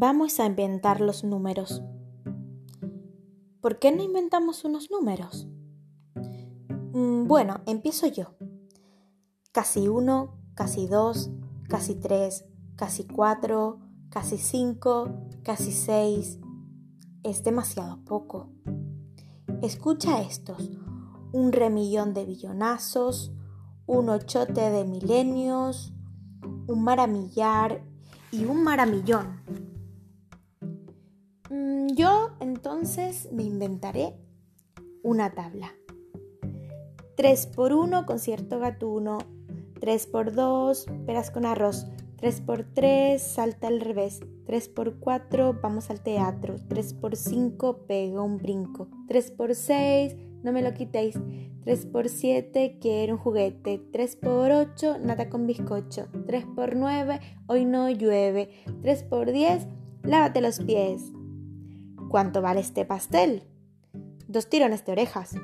Vamos a inventar los números. ¿Por qué no inventamos unos números? Mm, bueno, empiezo yo. Casi uno, casi dos, casi tres, casi cuatro, casi cinco, casi seis. Es demasiado poco. Escucha estos. Un remillón de billonazos, un ochote de milenios, un maramillar y un maramillón. Mm, yo entonces me inventaré una tabla. 3 por 1 concierto gatuno, 3 por 2 peras con arroz, 3 por 3 salta al revés, 3 por 4 vamos al teatro, 3 por 5 pega un brinco, 3 por 6 no me lo quitéis, 3 por 7 quiero un juguete, 3 por 8 nada con bizcocho, 3 por 9 hoy no llueve, 3 por 10 lávate los pies. ¿Cuánto vale este pastel? Dos tirones de orejas.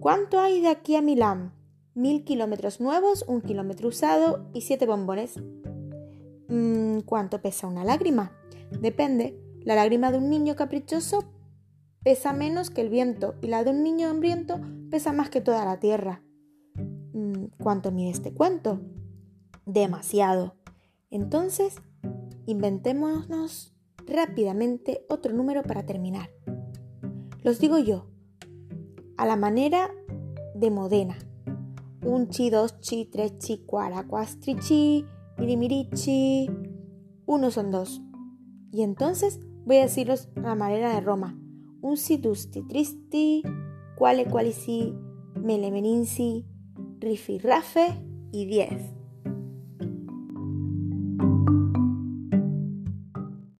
¿Cuánto hay de aquí a Milán? Mil kilómetros nuevos, un kilómetro usado y siete bombones. Mm, ¿Cuánto pesa una lágrima? Depende. La lágrima de un niño caprichoso pesa menos que el viento y la de un niño hambriento pesa más que toda la tierra. Mm, ¿Cuánto mide este cuento? Demasiado. Entonces, inventémonos rápidamente otro número para terminar. Los digo yo, a la manera de Modena. Un chi, dos chi, tres chi, cuara, cuastri chi, mirimirichi. Uno son dos. Y entonces voy a decirlos a la manera de Roma. Un si dusti tristi, cuale qualisi, mele meninsi, rifi rafe y diez.